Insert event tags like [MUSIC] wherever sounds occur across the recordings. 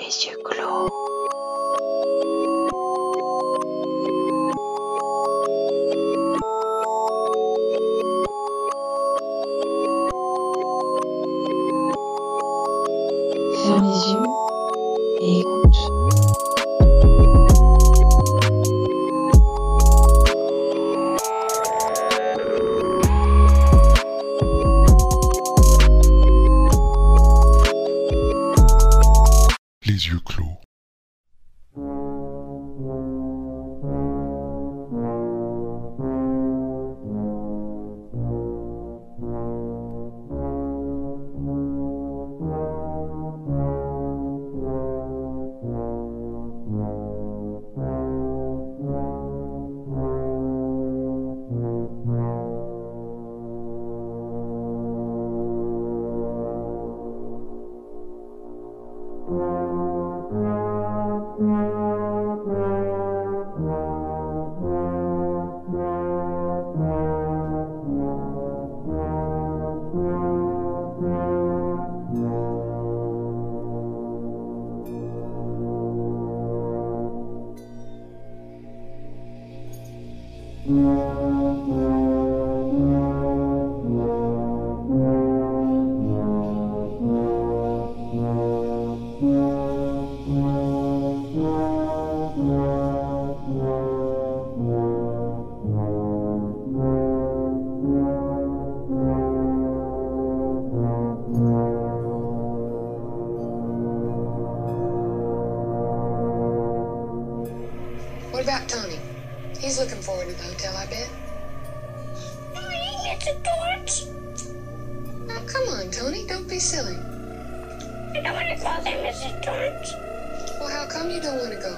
Les yeux clos. Looking forward to the hotel, I bet. It's a torch. Oh, come on, Tony. Don't be silly. I don't want to go there, Mrs. Torrance. Well, how come you don't want to go?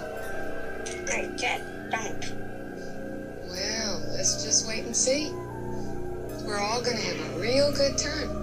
I just don't. Well, let's just wait and see. We're all gonna have a real good time.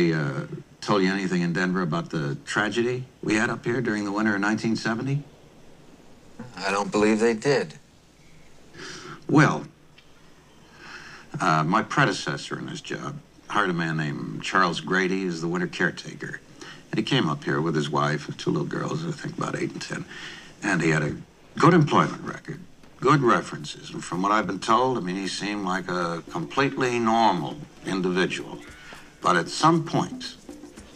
They uh, told you anything in Denver about the tragedy we had up here during the winter of 1970? I don't believe they did. Well, uh, my predecessor in this job hired a man named Charles Grady as the winter caretaker. And he came up here with his wife and two little girls, I think about eight and ten. And he had a good employment record, good references. And from what I've been told, I mean, he seemed like a completely normal individual. But at some point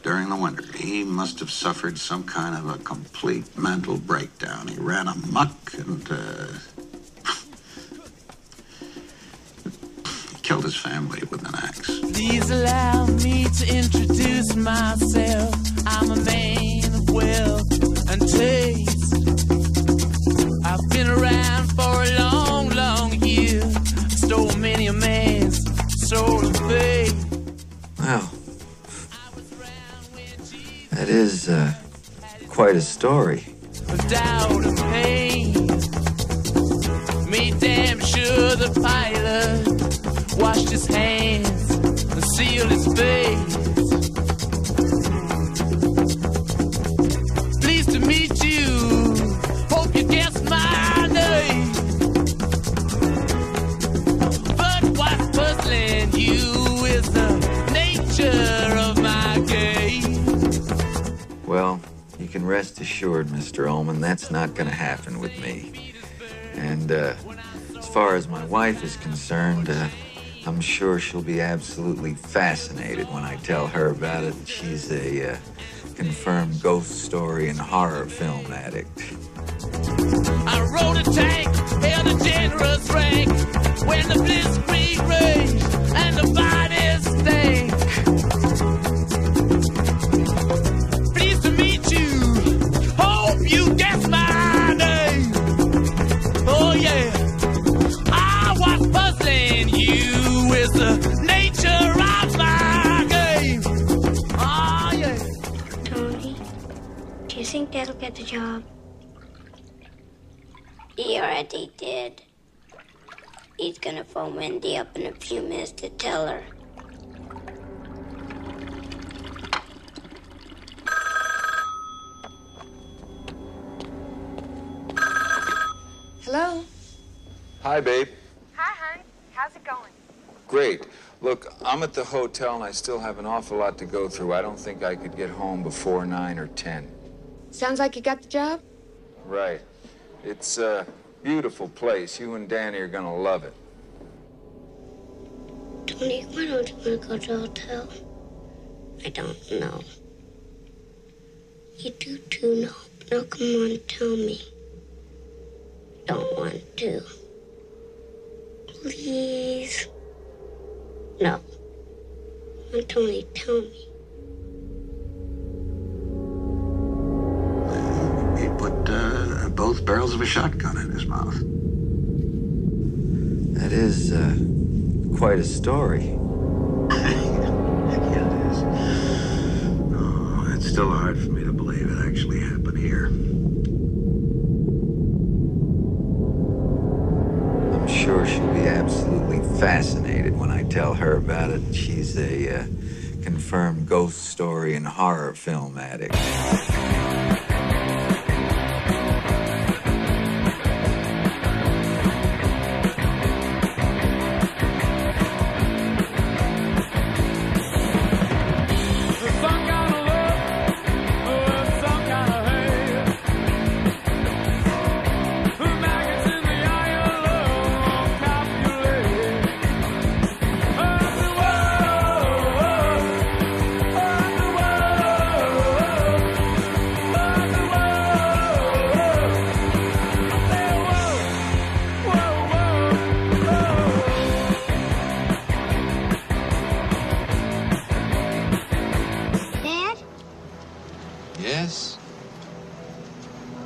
during the winter, he must have suffered some kind of a complete mental breakdown. He ran amok and uh, [LAUGHS] killed his family with an axe. Please allow me to introduce myself. I'm a man of wealth and taste. I've been around for a long, long year. Stole many a man's soul and faith. Well, that is uh, quite a story. doubt and pain. Made damn sure the pilot washed his hands and sealed his face. Rest assured, Mr. Ullman, that's not going to happen with me. And uh, as far as my wife is concerned, uh, I'm sure she'll be absolutely fascinated when I tell her about it. She's a uh, confirmed ghost story and horror film addict. I rode a tank, held a generous rank when the raged and the do you think that'll get the job? He already did. He's gonna phone Wendy up in a few minutes to tell her. Hello? Hi, babe. Hi, hon. How's it going? Great. Look, I'm at the hotel and I still have an awful lot to go through. I don't think I could get home before 9 or 10. Sounds like you got the job? Right. It's a beautiful place. You and Danny are gonna love it. Tony, why don't you want to go to the hotel? I don't know. You do too know. Now come on, tell me. Don't want to. Please. No. Now, Tony, tell me. Both barrels of a shotgun in his mouth. That is uh, quite a story. [LAUGHS] Yeah, it is. Oh, it's still hard for me to believe it actually happened here. I'm sure she'll be absolutely fascinated when I tell her about it. She's a uh, confirmed ghost story and horror film addict.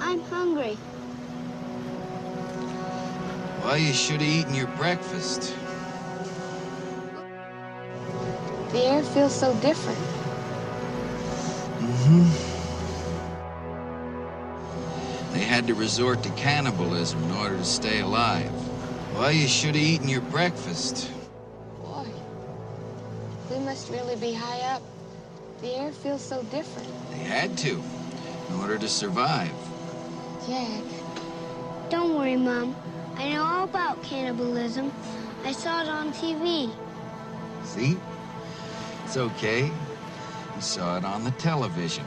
I'm hungry. Well, you should have eaten your breakfast. The air feels so different. Mm-hmm. They had to resort to cannibalism in order to stay alive. Well, you should have eaten your breakfast. Boy, we must really be high up. The air feels so different. They had to, in order to survive. Jack, Don't worry, Mom. I know all about cannibalism. I saw it on TV. See? It's okay. You saw it on the television.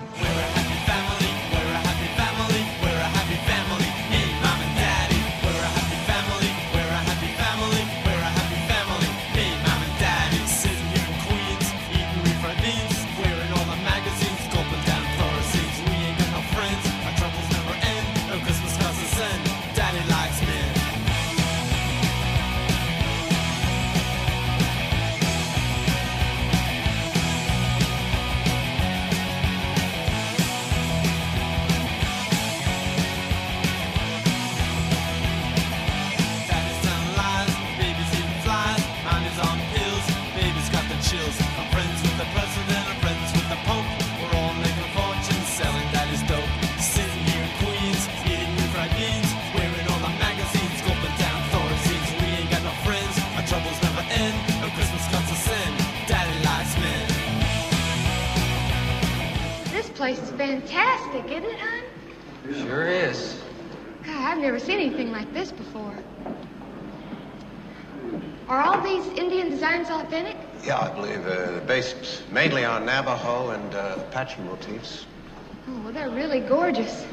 Place is fantastic, isn't it, hon? Sure is. God, I've never seen anything like this before. Are all these Indian designs authentic? Yeah, I believe uh, based mainly on Navajo and uh, Apache motifs. Oh, well, they're really gorgeous.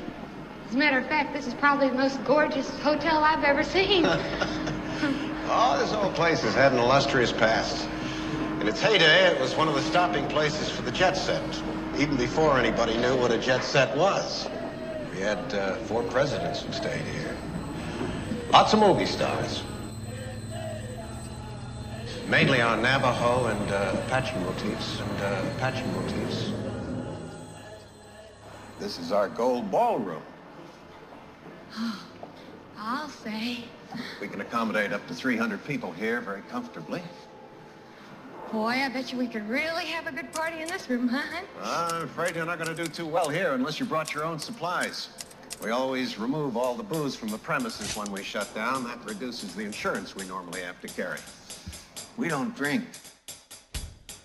As a matter of fact, this is probably the most gorgeous hotel I've ever seen. [LAUGHS] [LAUGHS] Oh, this old place has had an illustrious past. In its heyday, it was one of the stopping places for the jet set, even before anybody knew what a jet set was. We had uh, four presidents who stayed here. Lots of movie stars. Mainly on Navajo and uh, Apache motifs and uh, Apache motifs. This is our gold ballroom. [GASPS] I'll say. We can accommodate up to 300 people here very comfortably. Boy, I bet you we could really have a good party in this room, huh? I'm afraid you're not going to do too well here unless you brought your own supplies. We always remove all the booze from the premises when we shut down. That reduces the insurance we normally have to carry. We don't drink.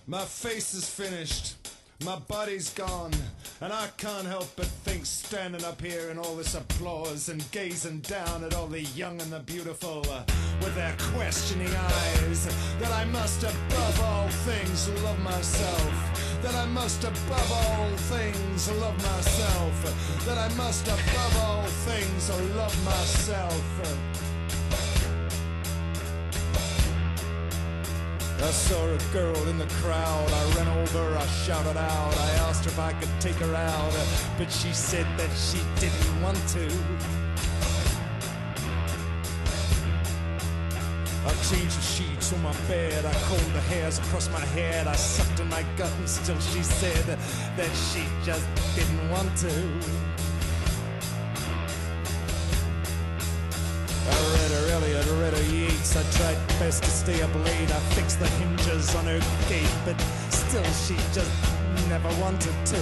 My face is finished. My body's gone. And I can't help but think, standing up here in all this applause and gazing down at all the young and the beautiful uh, with their questioning eyes, that I must above all things love myself. That I must above all things love myself. That I must above all things love myself. I saw a girl in the crowd. I ran over, I shouted out. I asked her if I could take her out, but she said that she didn't want to. I changed the sheets on my bed. I combed the hairs across my head. I sucked in my gut, and still she said that she just didn't want to. Yeats. I tried best to stay up late. I fixed the hinges on her gate, but still she just never wanted to.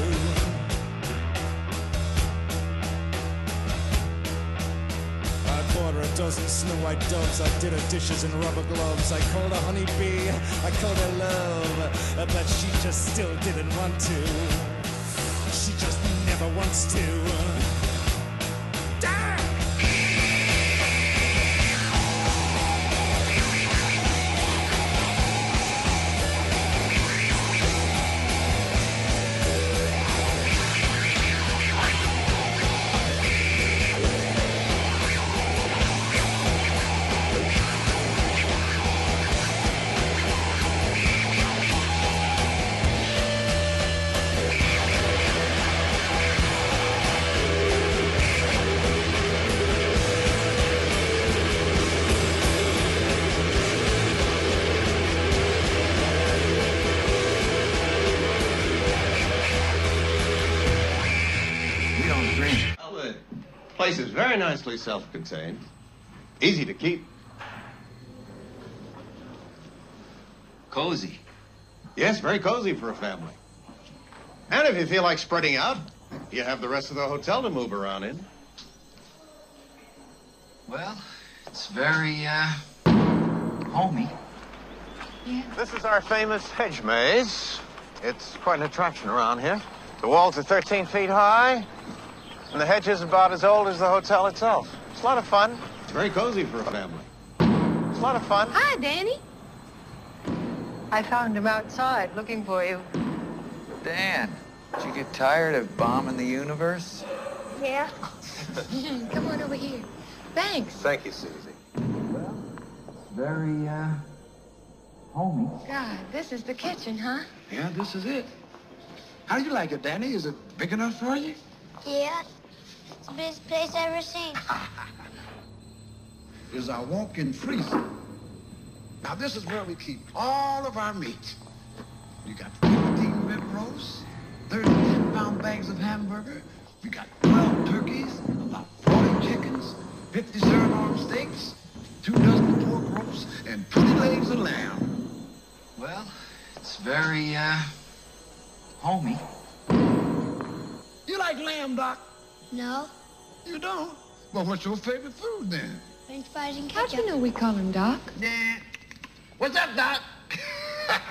I bought her a dozen snow white doves. I did her dishes in rubber gloves. I called her honeybee. I called her love, uh, but she just still didn't want to. She just never wants to. Place is very nicely self-contained. Easy to keep. Cozy. Yes, very cozy for a family. And if you feel like spreading out, you have the rest of the hotel to move around in. Well, it's very, uh, homey. This is our famous hedge maze. It's quite an attraction around here. The walls are 13 feet high, and the hedge is about as old as the hotel itself. It's a lot of fun. It's very cozy for a family. It's a lot of fun. Hi, Danny. I found him outside looking for you. Dan, did you get tired of bombing the universe? Yeah. [LAUGHS] Come on over here. Thanks. Thank you, Susie. Well, it's very, uh, homey. God, this is the kitchen, huh? Yeah, this is it. How do you like it, Danny? Is it big enough for you? Yeah. It's the best place I've ever seen. [LAUGHS] Is our walk-in freezer. Now, this is where we keep all of our meat. You got 15 rib roasts, 30 10-pound bags of hamburger. We got 12 turkeys, about 40 chickens, 50 sirloin steaks, two dozen pork roasts, and 20 legs of lamb. Well, it's very, uh, homey. You like lamb, Doc? No. You don't? Well, what's your favorite food, then? French fries and ketchup. How'd you know we call him Doc? Nah. What's up, Doc? [LAUGHS]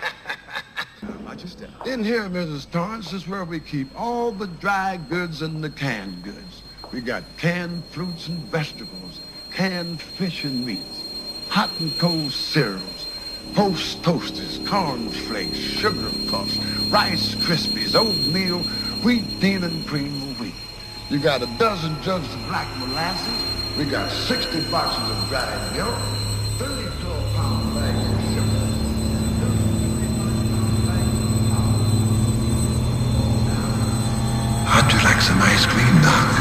I just uh, In here, Mrs. Torrance, is where we keep all the dry goods and the canned goods. We got canned fruits and vegetables, canned fish and meats, hot and cold cereals, Post Toasties, corn flakes, sugar puffs, rice krispies, oatmeal, wheat, thin and cream of wheat. You got a dozen jugs of black molasses. We got 60 boxes of dried milk, 30 12-pound bags of sugar. How'd you like some ice cream, Doc?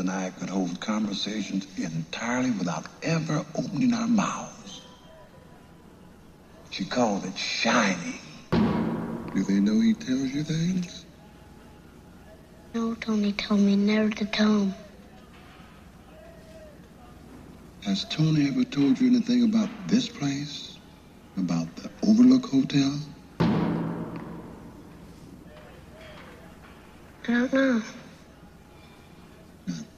And I could hold conversations entirely without ever opening our mouths. She called it shining. Do they know he tells you things? No, Tony told me never to tell him. Has Tony ever told you anything about this place? About the Overlook Hotel? I don't know.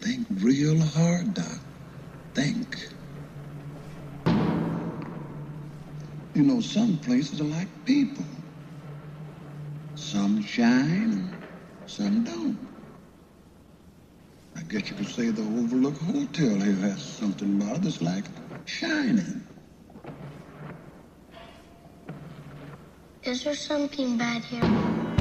Think real hard, Doc. Think. You know, some places are like people. Some shine, some don't. I guess you could say the Overlook Hotel here has something about it that's like shining. Is there something bad here?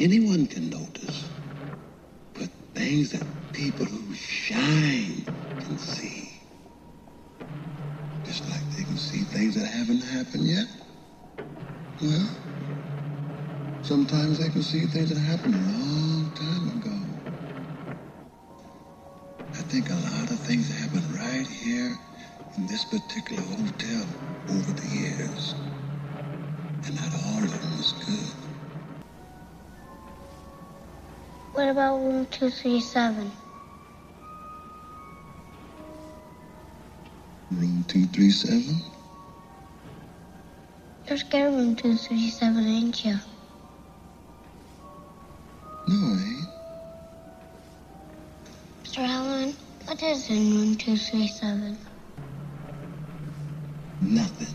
Anyone can notice, but things that people who shine can see. Just like they can see things that haven't happened yet. Well, sometimes they can see things that happened a long time ago. I think a lot of things happened right here in this particular hotel over the years. And not all of them was good. What about room 237? Room 237? You're scared of room 237, ain't you? No, I ain't. Mr. Halloran, what is in room 237? Nothing.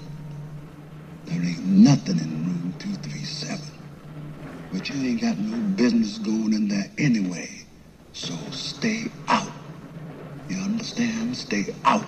There ain't nothing in room 237. But you ain't got no business going in there anyway. So stay out. You understand? Stay out.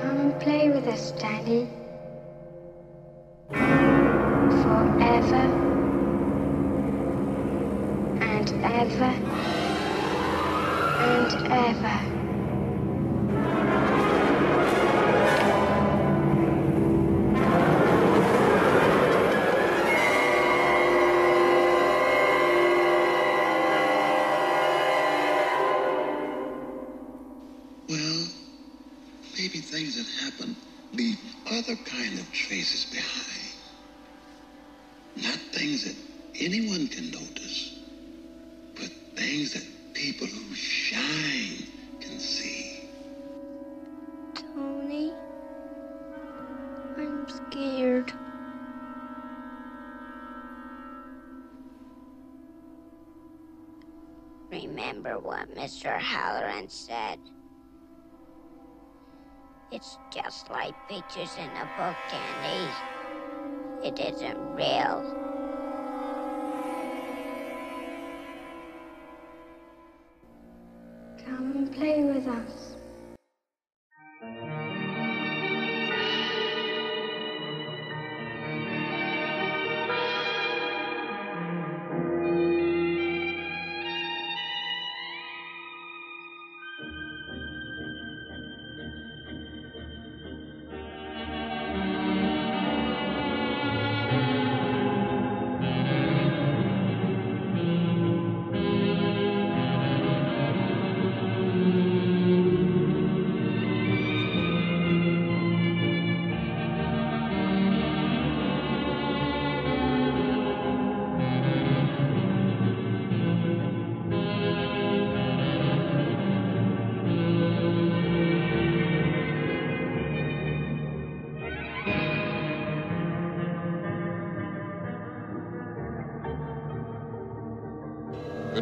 Come and play with us, Danny. Forever and ever and ever. Can notice, but things that people who shine can see. Tony, I'm scared. Remember what Mr. Halloran said. It's just like pictures in a book, Danny. It isn't real. Play with us.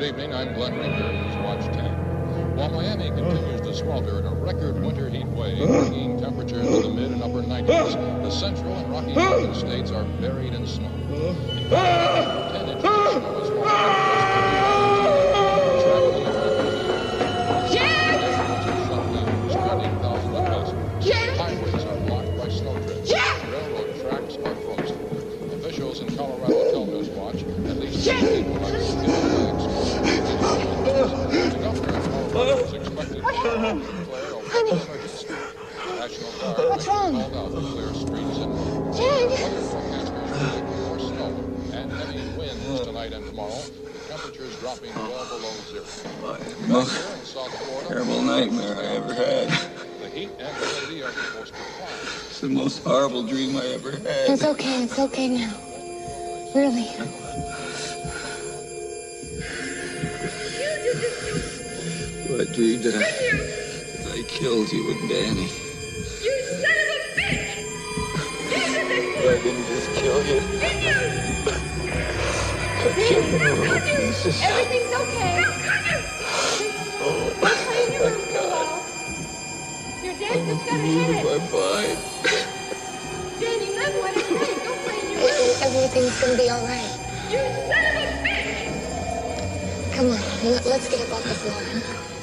Good evening, I'm Glenn Ranger. Watch 10. While Miami continues to swelter in a record winter heat wave, bringing temperatures to the mid and upper 90s, the central and Rocky Mountain states are buried in snow. The most horrible dream I ever had. It's okay, it's okay now. Really. I dreamed that I, I killed you and Danny. You son of a bitch! I didn't just kill you. I killed you in little pieces. Everything's okay. Oh, Dad just got a losing headache. my mind. Danny, remember what I said. Don't your. Everything's gonna be all right. You son of a bitch! Come on, let's get up off the floor.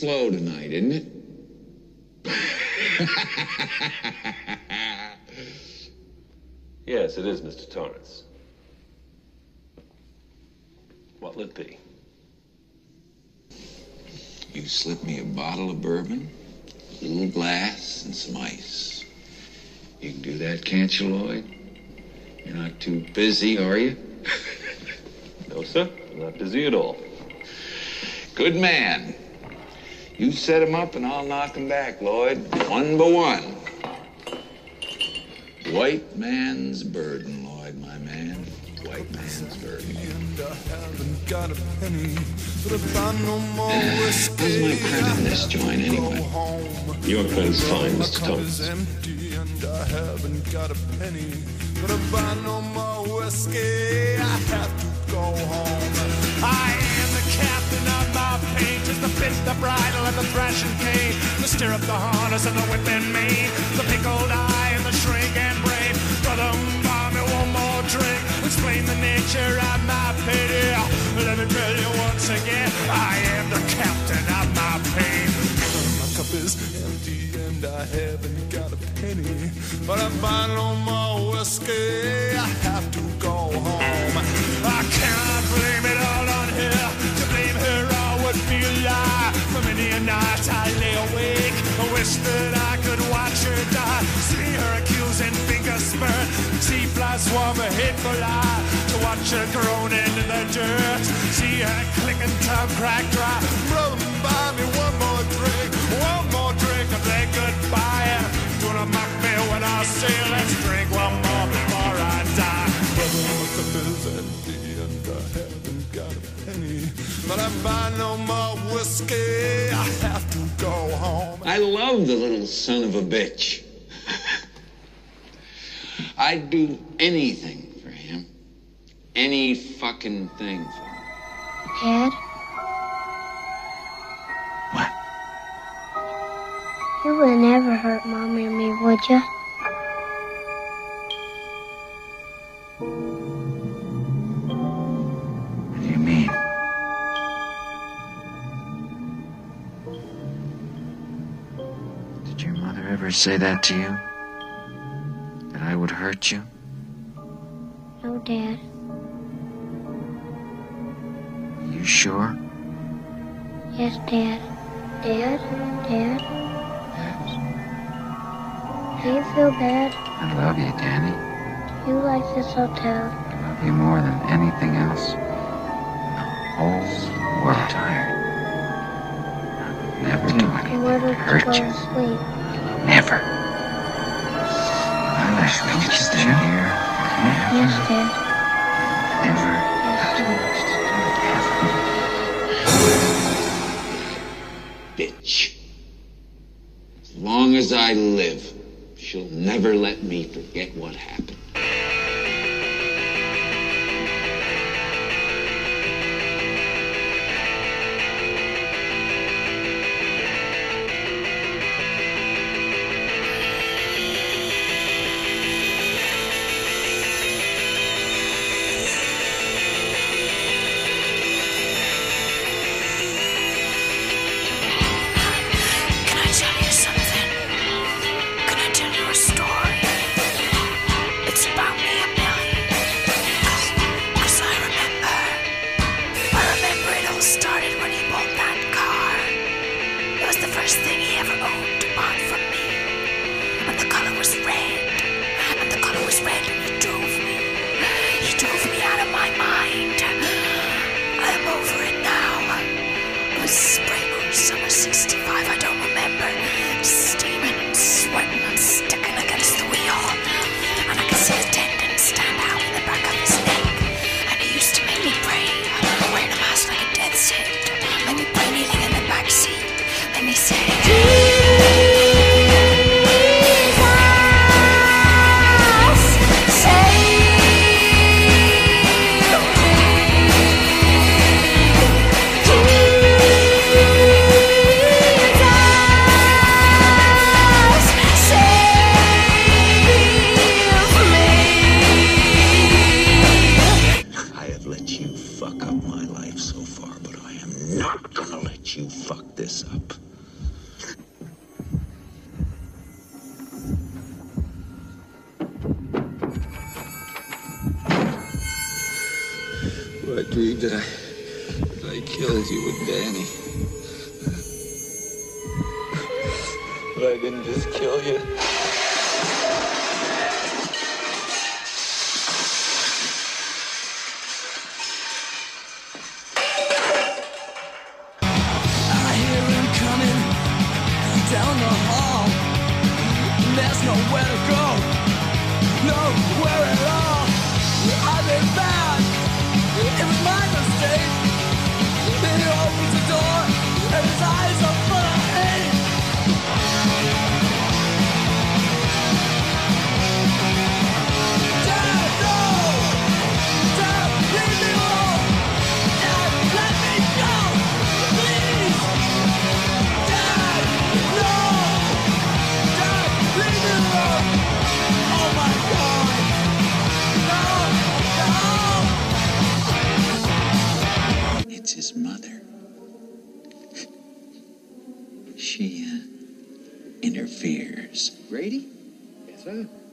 Slow tonight, isn't it? [LAUGHS] Yes, it is, Mr. Torrance. What'll it be? You slip me a bottle of bourbon, a little glass, and some ice. You can do that, can't you, Lloyd? You're not too busy, are you? [LAUGHS] No, sir. I'm not busy at all. Good man. You set him up and I'll knock him back, Lloyd. One by one. White man's burden, Lloyd, my man. White man's burden. haven't got a penny, but if I no more whiskey, my credit in this joint anyway? Your credit's fine, Mr. Thomas. Go home. I am the captain of my pain, just the bit, the bridle, and the thrashing cane, the stirrup, the harness, and the whip and mane, the pickled eye and the shrink and brave. Brother, buy me one more drink. Explain the nature of my pity. Let me tell you once again, I am the captain of my pain. My cup is empty and I haven't got a penny. But if I no more whiskey, watch die. See her accusing finger spurt. See flies swarm a hateful eye. To watch her groaning in the dirt. See her clicking tongue crack dry. Brother, buy me one more drink. One more drink and then goodbye. Gonna mock me when I say let's drink one more before I die. Brother, my cup is empty and a penny. But if I no more whiskey, I have to go home. I love the little son of a bitch. [LAUGHS] I'd do anything for him. Any fucking thing for him. Dad? What? You would never hurt Mommy or me, would you? Ever say that to you? That I would hurt you? No, Dad. You sure? Yes, Dad. Dad? Dad? Yes. Do you feel bad? I love you, Danny. Do you like this hotel? I love you more than anything else. The whole world. Tired. I'll never do anything to hurt go you. to sleep? Never. I wish we could stay here. Yes, Dad. Never. Bitch. As long as I live, she'll never let me forget what happened.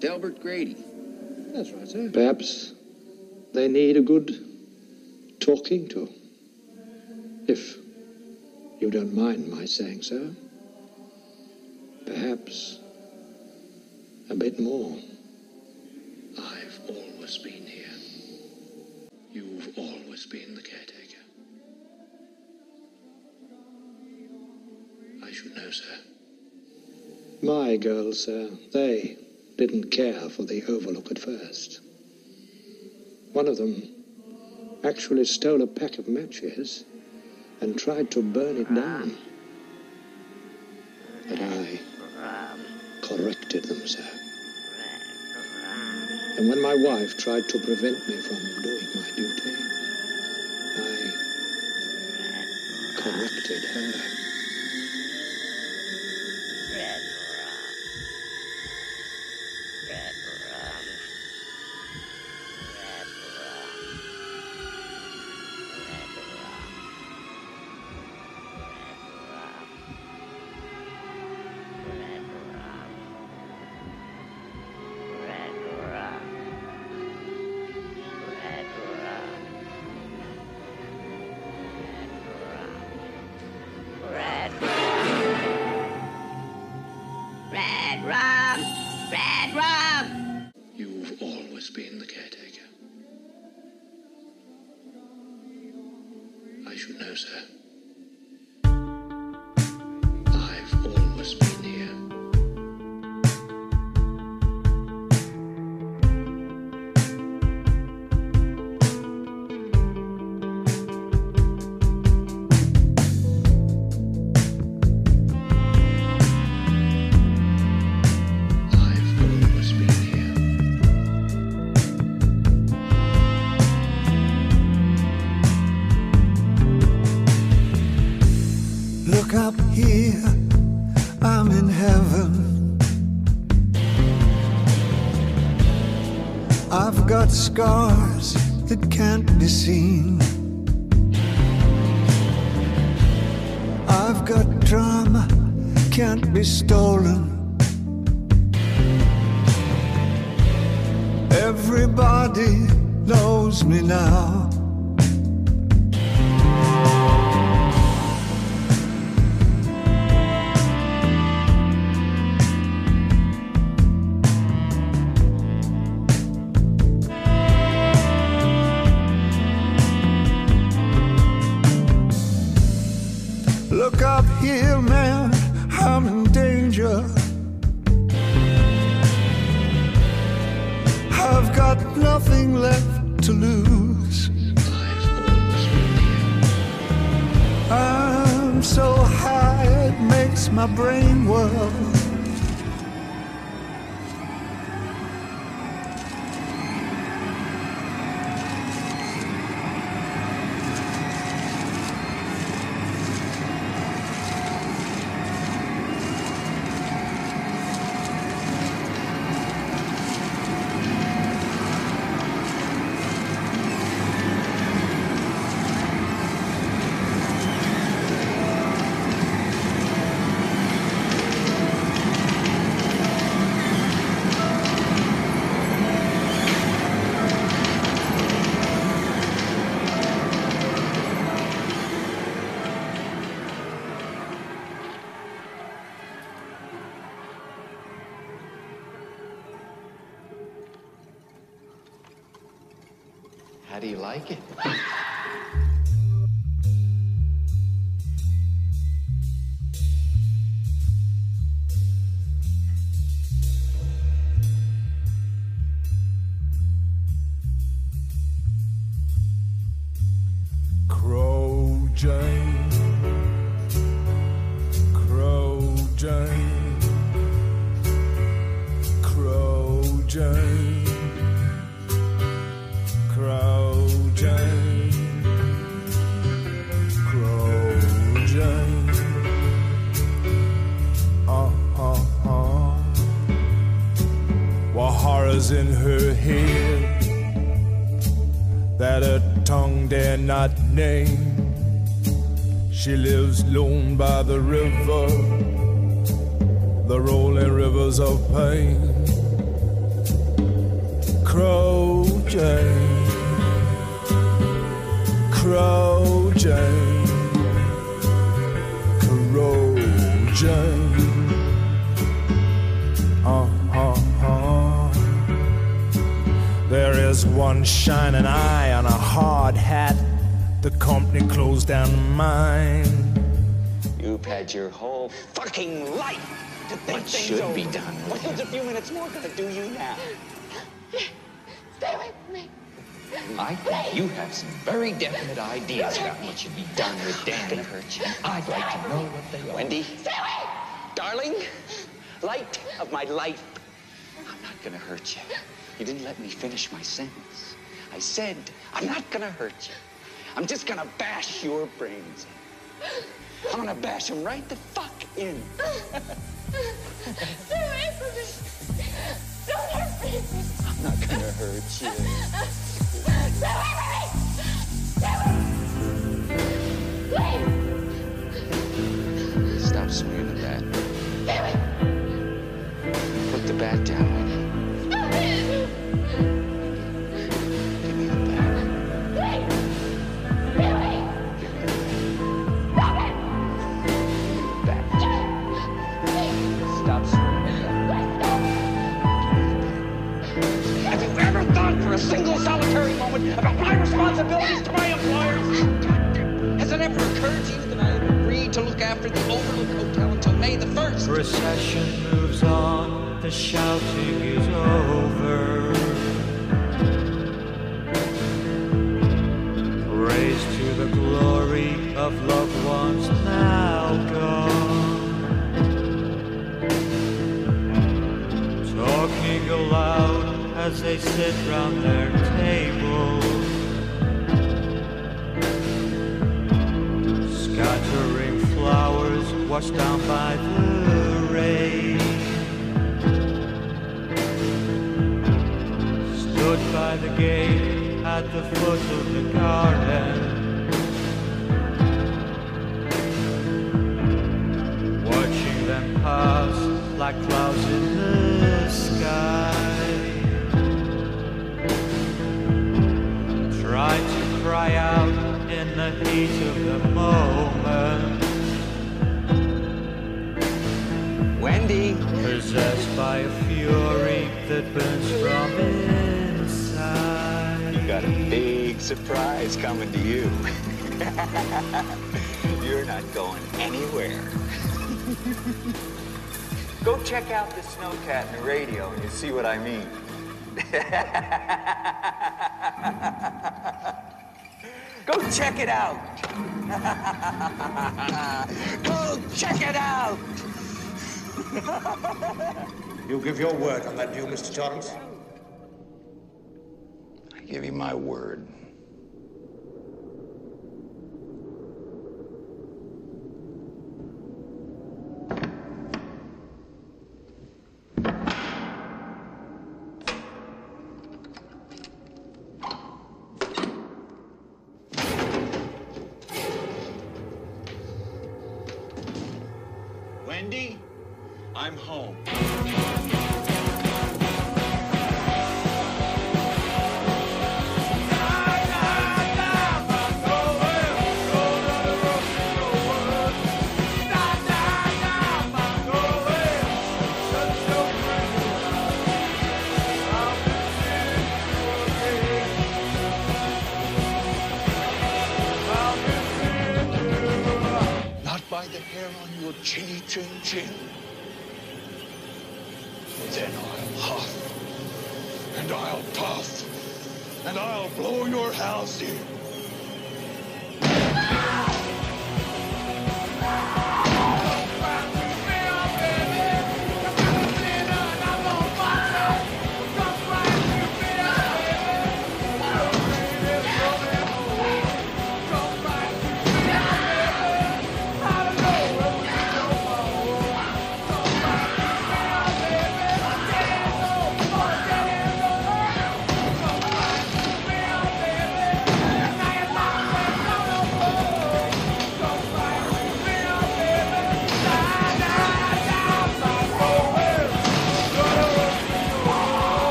Delbert Grady. That's right, sir. Perhaps they need a good talking to. If you don't mind my saying so. Perhaps a bit more. I've always been here. You've always been the caretaker. I should know, sir. My girls, sir, they didn't care for the Overlook at first. One of them actually stole a pack of matches and tried to burn it down. But I corrected them, sir. And when my wife tried to prevent me from doing my duty, I corrected her. Scars that can't be seen. I've got drama, can't be stolen. Look up here, man, I'm in danger. I've got nothing left to lose. I'm so high, it makes my brain whirl. Crow Jane. Crow Jane. Uh, uh, uh. While horrors in her head that her tongue dare not name. She lives lone by the river, the rolling rivers of pain. Crow Jane, Crow Jane, Crow Jane. Uh, uh, uh. There is one shining eye on a hard hat. The company closed down mine. You've had your whole fucking life to think What things should over. be done with What's a few minutes more gonna do you now? I think you have some very definite ideas about what should be done with Danny. And I'd like to know what they are. Wendy, Stay away! darling, light of my life. I'm not gonna hurt you. You didn't let me finish my sentence. I said, I'm not gonna hurt you. I'm just gonna bash your brains in. I'm gonna bash them right the fuck in. Stay away from me. Don't hurt me. I'm not gonna hurt you. So Delivery! Possessed by a fury that burns from inside. You got a big surprise coming to you. [LAUGHS] You're not going anywhere. [LAUGHS] Go check out the snowcat in the radio and you'll see what I mean. [LAUGHS] Go check it out. Go check it out. [LAUGHS] You give your word on that deal, Mr. Torrance? I give you my word.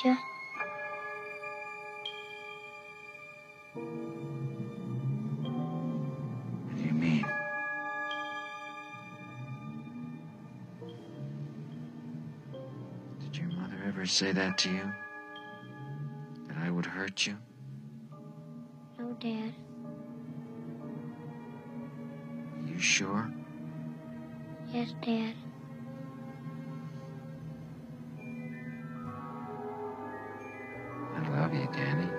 did your mother ever say that to you? That I would hurt you? No, Dad. You sure? Yes, Dad. Danny.